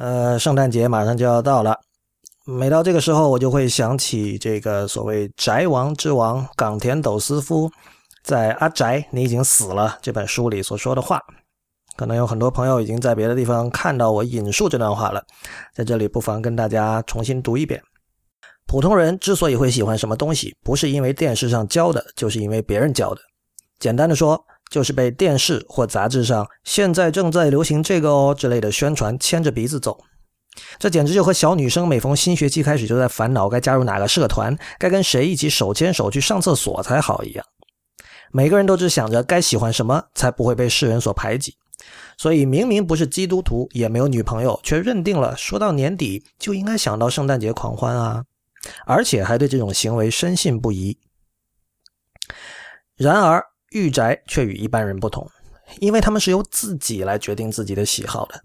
呃，圣诞节马上就要到了，每到这个时候，我就会想起这个所谓“宅王之王”冈田斗司夫在《阿宅，你已经死了》这本书里所说的话。可能有很多朋友已经在别的地方看到我引述这段话了，在这里不妨跟大家重新读一遍。普通人之所以会喜欢什么东西，不是因为电视上教的，就是因为别人教的。简单的说。就是被电视或杂志上“现在正在流行这个哦”之类的宣传牵着鼻子走，这简直就和小女生每逢新学期开始就在烦恼该加入哪个社团、该跟谁一起手牵手去上厕所才好一样。每个人都只想着该喜欢什么才不会被世人所排挤，所以明明不是基督徒，也没有女朋友，却认定了说到年底就应该想到圣诞节狂欢啊，而且还对这种行为深信不疑。然而。御宅却与一般人不同，因为他们是由自己来决定自己的喜好的。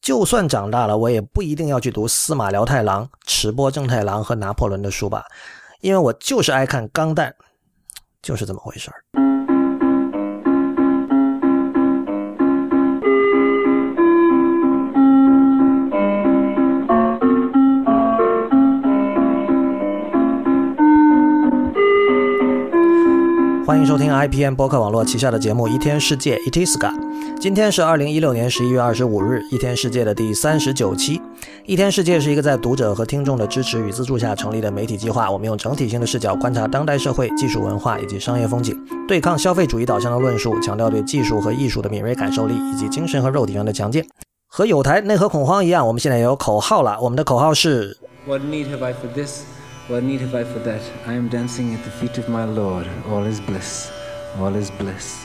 就算长大了，我也不一定要去读司马辽太郎、池波正太郎和拿破仑的书吧，因为我就是爱看钢弹，就是这么回事儿。欢迎收听 IPN 播客网络旗下的节目《一天世界》Itiska。今天是二零一六年十一月二十五日，《一天世界》的第三十九期。《一天世界》是一个在读者和听众的支持与资助下成立的媒体计划。我们用整体性的视角观察当代社会、技术文化以及商业风景，对抗消费主义导向的论述，强调对技术和艺术的敏锐感受力以及精神和肉体上的强健。和有台内核恐慌一样，我们现在也有口号了。我们的口号是。What need have I for this? that? I am dancing at the feet of my Lord. All is bliss. All is bliss.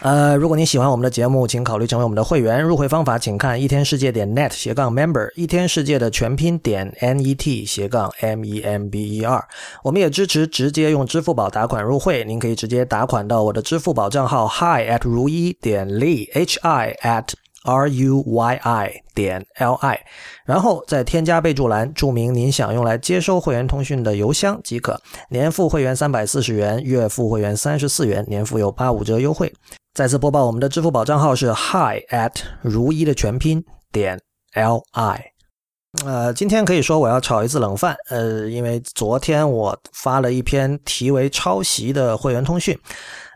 呃，如果您喜欢我们的节目，请考虑成为我们的会员。入会方法请看一天世界点 net 斜杠 member，一天世界的全拼点 net 斜杠 m e m b e r。我们也支持直接用支付宝打款入会，您可以直接打款到我的支付宝账号 hi at 如一点 li h i at R u y i 点 l i，然后再添加备注栏注明您想用来接收会员通讯的邮箱即可。年付会员三百四十元，月付会员三十四元，年付有八五折优惠。再次播报，我们的支付宝账号是 hi at 如一的全拼点 l i。呃，今天可以说我要炒一次冷饭，呃，因为昨天我发了一篇题为“抄袭”的会员通讯。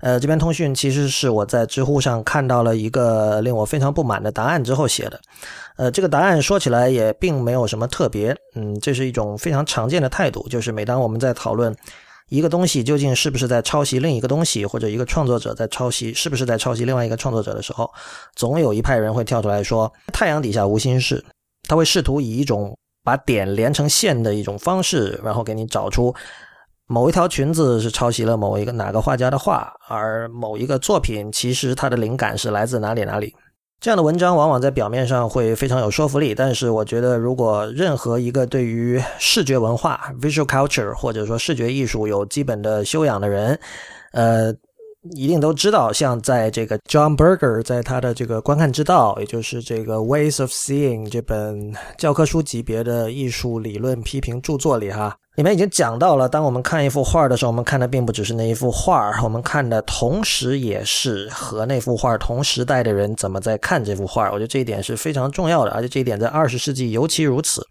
呃，这篇通讯其实是我在知乎上看到了一个令我非常不满的答案之后写的。呃，这个答案说起来也并没有什么特别，嗯，这是一种非常常见的态度，就是每当我们在讨论一个东西究竟是不是在抄袭另一个东西，或者一个创作者在抄袭是不是在抄袭另外一个创作者的时候，总有一派人会跳出来说：“太阳底下无心事。”他会试图以一种把点连成线的一种方式，然后给你找出。某一条裙子是抄袭了某一个哪个画家的画，而某一个作品其实它的灵感是来自哪里哪里。这样的文章往往在表面上会非常有说服力，但是我觉得如果任何一个对于视觉文化 （visual culture） 或者说视觉艺术有基本的修养的人，呃。一定都知道，像在这个 John Berger 在他的这个观看之道，也就是这个 Ways of Seeing 这本教科书级别的艺术理论批评著作里，哈，里面已经讲到了，当我们看一幅画的时候，我们看的并不只是那一幅画，我们看的同时也是和那幅画同时代的人怎么在看这幅画。我觉得这一点是非常重要的，而且这一点在二十世纪尤其如此。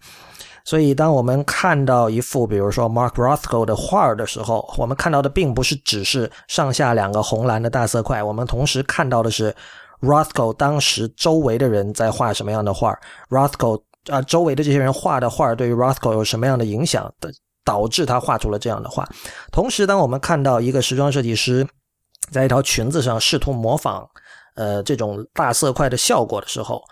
所以，当我们看到一幅，比如说 Mark Rothko 的画的时候，我们看到的并不是只是上下两个红蓝的大色块，我们同时看到的是 Rothko 当时周围的人在画什么样的画，Rothko 啊周围的这些人画的画对于 Rothko 有什么样的影响的，导致他画出了这样的画。同时，当我们看到一个时装设计师在一条裙子上试图模仿呃这种大色块的效果的时候。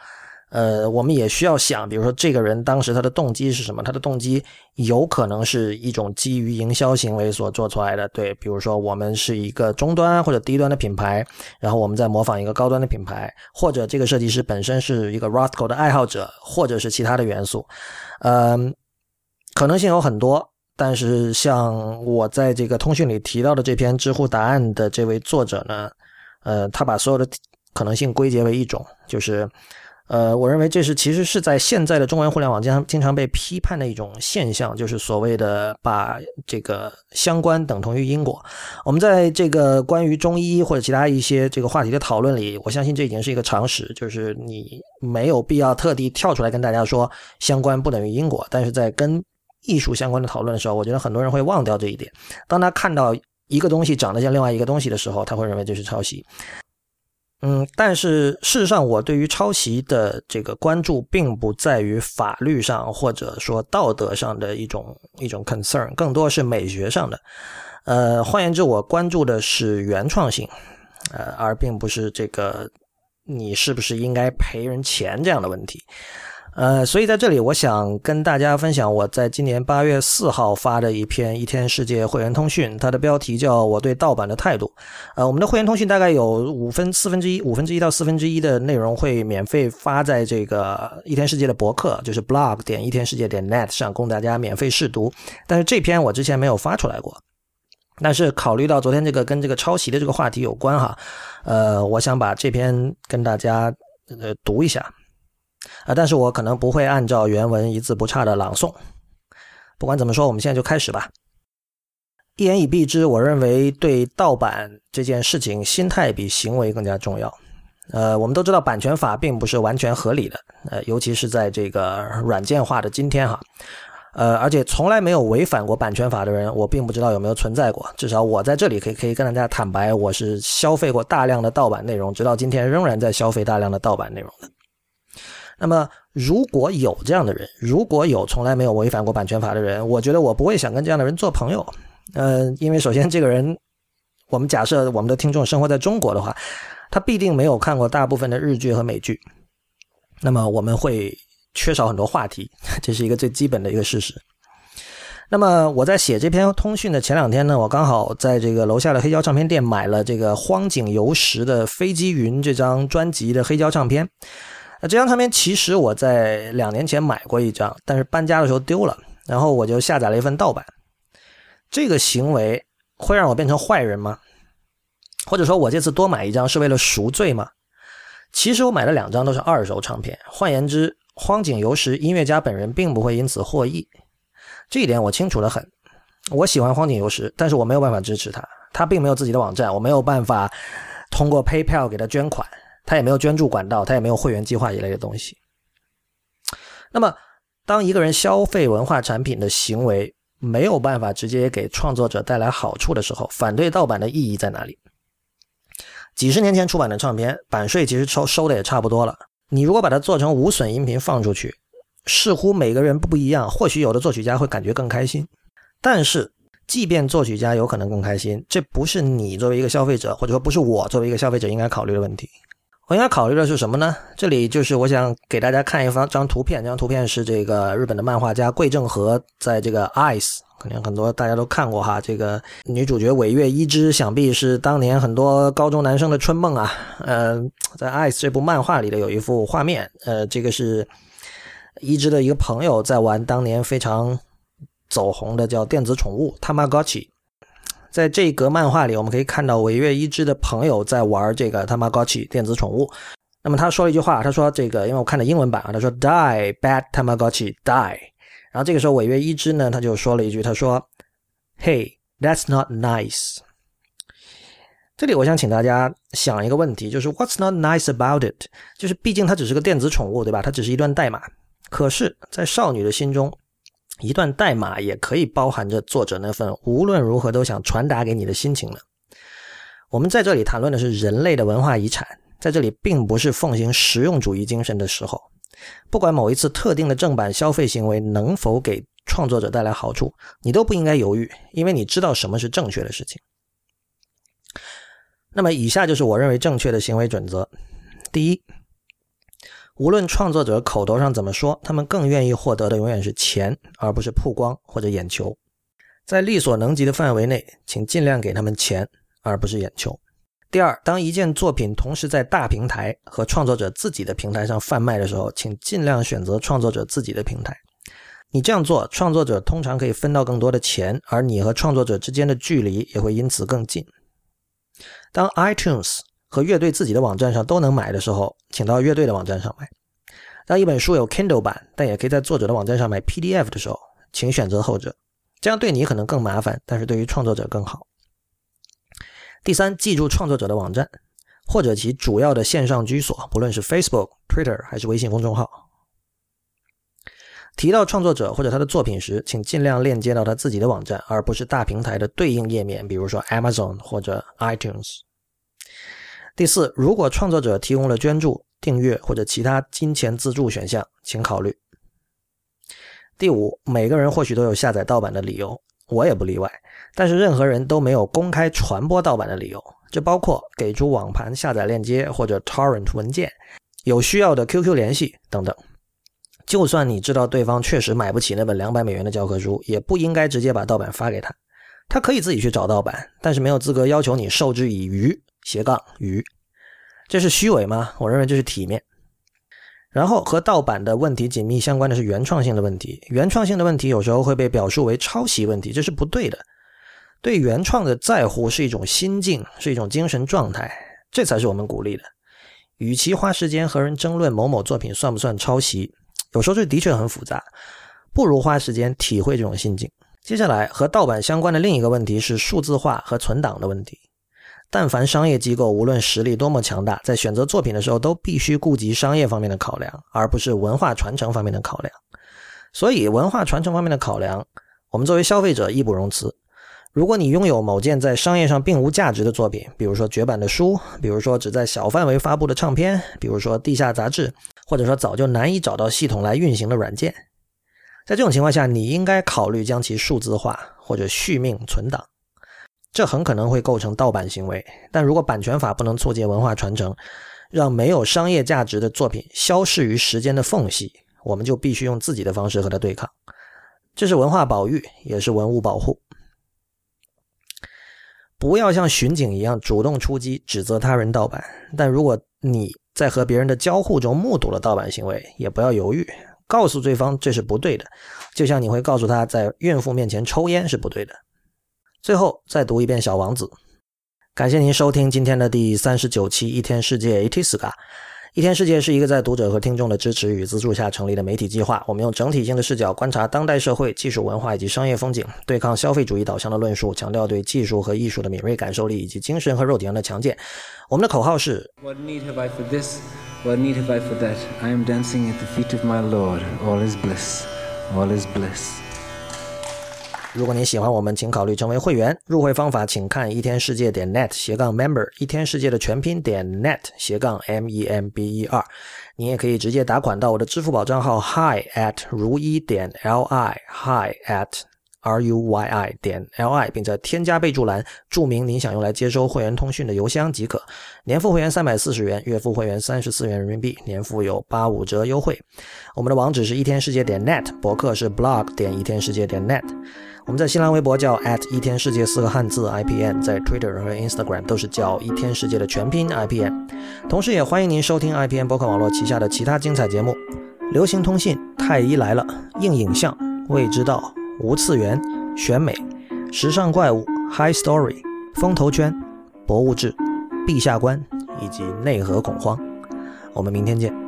呃，我们也需要想，比如说这个人当时他的动机是什么？他的动机有可能是一种基于营销行为所做出来的，对，比如说我们是一个中端或者低端的品牌，然后我们在模仿一个高端的品牌，或者这个设计师本身是一个 Rothko 的爱好者，或者是其他的元素，嗯，可能性有很多。但是像我在这个通讯里提到的这篇知乎答案的这位作者呢，呃，他把所有的可能性归结为一种，就是。呃，我认为这是其实是在现在的中文互联网经常经常被批判的一种现象，就是所谓的把这个相关等同于因果。我们在这个关于中医或者其他一些这个话题的讨论里，我相信这已经是一个常识，就是你没有必要特地跳出来跟大家说相关不等于因果。但是在跟艺术相关的讨论的时候，我觉得很多人会忘掉这一点。当他看到一个东西长得像另外一个东西的时候，他会认为这是抄袭。嗯，但是事实上，我对于抄袭的这个关注，并不在于法律上或者说道德上的一种一种 concern，更多是美学上的。呃，换言之，我关注的是原创性，呃，而并不是这个你是不是应该赔人钱这样的问题。呃，所以在这里，我想跟大家分享我在今年八月四号发的一篇《一天世界会员通讯》，它的标题叫《我对盗版的态度》。呃，我们的会员通讯大概有五分四分之一，五分之一到四分之一的内容会免费发在这个一天世界的博客，就是 blog 点一天世界点 net 上供大家免费试读。但是这篇我之前没有发出来过，但是考虑到昨天这个跟这个抄袭的这个话题有关哈，呃，我想把这篇跟大家呃读一下。啊，但是我可能不会按照原文一字不差的朗诵。不管怎么说，我们现在就开始吧。一言以蔽之，我认为对盗版这件事情，心态比行为更加重要。呃，我们都知道版权法并不是完全合理的，呃，尤其是在这个软件化的今天哈。呃，而且从来没有违反过版权法的人，我并不知道有没有存在过。至少我在这里可以可以跟大家坦白，我是消费过大量的盗版内容，直到今天仍然在消费大量的盗版内容的。那么，如果有这样的人，如果有从来没有违反过版权法的人，我觉得我不会想跟这样的人做朋友。嗯，因为首先这个人，我们假设我们的听众生活在中国的话，他必定没有看过大部分的日剧和美剧，那么我们会缺少很多话题，这是一个最基本的一个事实。那么我在写这篇通讯的前两天呢，我刚好在这个楼下的黑胶唱片店买了这个荒井由实的《飞机云》这张专辑的黑胶唱片。那这张唱片其实我在两年前买过一张，但是搬家的时候丢了，然后我就下载了一份盗版。这个行为会让我变成坏人吗？或者说我这次多买一张是为了赎罪吗？其实我买了两张都是二手唱片，换言之，荒井由实音乐家本人并不会因此获益，这一点我清楚的很。我喜欢荒井由实，但是我没有办法支持他，他并没有自己的网站，我没有办法通过 PayPal 给他捐款。他也没有捐助管道，他也没有会员计划一类的东西。那么，当一个人消费文化产品的行为没有办法直接给创作者带来好处的时候，反对盗版的意义在哪里？几十年前出版的唱片，版税其实收收的也差不多了。你如果把它做成无损音频放出去，似乎每个人不一样，或许有的作曲家会感觉更开心。但是，即便作曲家有可能更开心，这不是你作为一个消费者，或者说不是我作为一个消费者应该考虑的问题。我应该考虑的是什么呢？这里就是我想给大家看一张张图片，这张图片是这个日本的漫画家桂正和在这个《Ice》，可能很多大家都看过哈。这个女主角尾月一枝，想必是当年很多高中男生的春梦啊。呃，在《Ice》这部漫画里的有一幅画面，呃，这个是一枝的一个朋友在玩当年非常走红的叫电子宠物 Tamagotchi。在这一格漫画里，我们可以看到尾月一枝的朋友在玩这个 Tamagotchi 电子宠物。那么他说了一句话，他说：“这个，因为我看的英文版啊，他说 ‘Die bad Tamagotchi die’。然后这个时候尾月一枝呢，他就说了一句，他说：‘Hey, that's not nice。’这里我想请大家想一个问题，就是 What's not nice about it？就是毕竟它只是个电子宠物，对吧？它只是一段代码。可是，在少女的心中。一段代码也可以包含着作者那份无论如何都想传达给你的心情呢。我们在这里谈论的是人类的文化遗产，在这里并不是奉行实用主义精神的时候。不管某一次特定的正版消费行为能否给创作者带来好处，你都不应该犹豫，因为你知道什么是正确的事情。那么，以下就是我认为正确的行为准则：第一。无论创作者口头上怎么说，他们更愿意获得的永远是钱，而不是曝光或者眼球。在力所能及的范围内，请尽量给他们钱，而不是眼球。第二，当一件作品同时在大平台和创作者自己的平台上贩卖的时候，请尽量选择创作者自己的平台。你这样做，创作者通常可以分到更多的钱，而你和创作者之间的距离也会因此更近。当 iTunes 和乐队自己的网站上都能买的时候，请到乐队的网站上买。当一本书有 Kindle 版，但也可以在作者的网站上买 PDF 的时候，请选择后者。这样对你可能更麻烦，但是对于创作者更好。第三，记住创作者的网站或者其主要的线上居所，不论是 Facebook、Twitter 还是微信公众号。提到创作者或者他的作品时，请尽量链接到他自己的网站，而不是大平台的对应页面，比如说 Amazon 或者 iTunes。第四，如果创作者提供了捐助、订阅或者其他金钱资助选项，请考虑。第五，每个人或许都有下载盗版的理由，我也不例外。但是任何人都没有公开传播盗版的理由，这包括给出网盘下载链接或者 torrent 文件、有需要的 QQ 联系等等。就算你知道对方确实买不起那本两百美元的教科书，也不应该直接把盗版发给他。他可以自己去找盗版，但是没有资格要求你授之以鱼斜杠鱼。这是虚伪吗？我认为这是体面。然后和盗版的问题紧密相关的是原创性的问题。原创性的问题有时候会被表述为抄袭问题，这是不对的。对原创的在乎是一种心境，是一种精神状态，这才是我们鼓励的。与其花时间和人争论某某作品算不算抄袭，有时候这的确很复杂，不如花时间体会这种心境。接下来和盗版相关的另一个问题是数字化和存档的问题。但凡商业机构，无论实力多么强大，在选择作品的时候，都必须顾及商业方面的考量，而不是文化传承方面的考量。所以，文化传承方面的考量，我们作为消费者义不容辞。如果你拥有某件在商业上并无价值的作品，比如说绝版的书，比如说只在小范围发布的唱片，比如说地下杂志，或者说早就难以找到系统来运行的软件，在这种情况下，你应该考虑将其数字化或者续命存档。这很可能会构成盗版行为，但如果版权法不能促进文化传承，让没有商业价值的作品消逝于时间的缝隙，我们就必须用自己的方式和它对抗。这是文化保育，也是文物保护。不要像巡警一样主动出击，指责他人盗版。但如果你在和别人的交互中目睹了盗版行为，也不要犹豫，告诉对方这是不对的，就像你会告诉他在孕妇面前抽烟是不对的。最后再读一遍《小王子》，感谢您收听今天的第三十九期《一天世界》伊 t s k a 一天世界是一个在读者和听众的支持与资助下成立的媒体计划。我们用整体性的视角观察当代社会、技术文化以及商业风景，对抗消费主义导向的论述，强调对技术和艺术的敏锐感受力以及精神和肉体上的强健。我们的口号是：What need have I for this? What need have I for that? I am dancing at the feet of my Lord. All is bliss. All is bliss. 如果您喜欢我们，请考虑成为会员。入会方法请看一天世界点 net 斜杠 member，一天世界的全拼点 net 斜杠 m e m b e r。您也可以直接打款到我的支付宝账号 hi at 如一点 l i hi at。r u y i 点 l i，并在添加备注栏注明您想用来接收会员通讯的邮箱即可。年付会员三百四十元，月付会员三十四元人民币，年付有八五折优惠。我们的网址是一天世界点 net，博客是 blog 点一天世界点 net。我们在新浪微博叫 at 一天世界四个汉字 i p n，在 Twitter 和 Instagram 都是叫一天世界的全拼 i p n。同时也欢迎您收听 i p n 博客网络旗下的其他精彩节目：流行通信、太医来了、硬影像、未知道。无次元、选美、时尚怪物、High Story、风投圈、博物志、陛下观以及内核恐慌。我们明天见。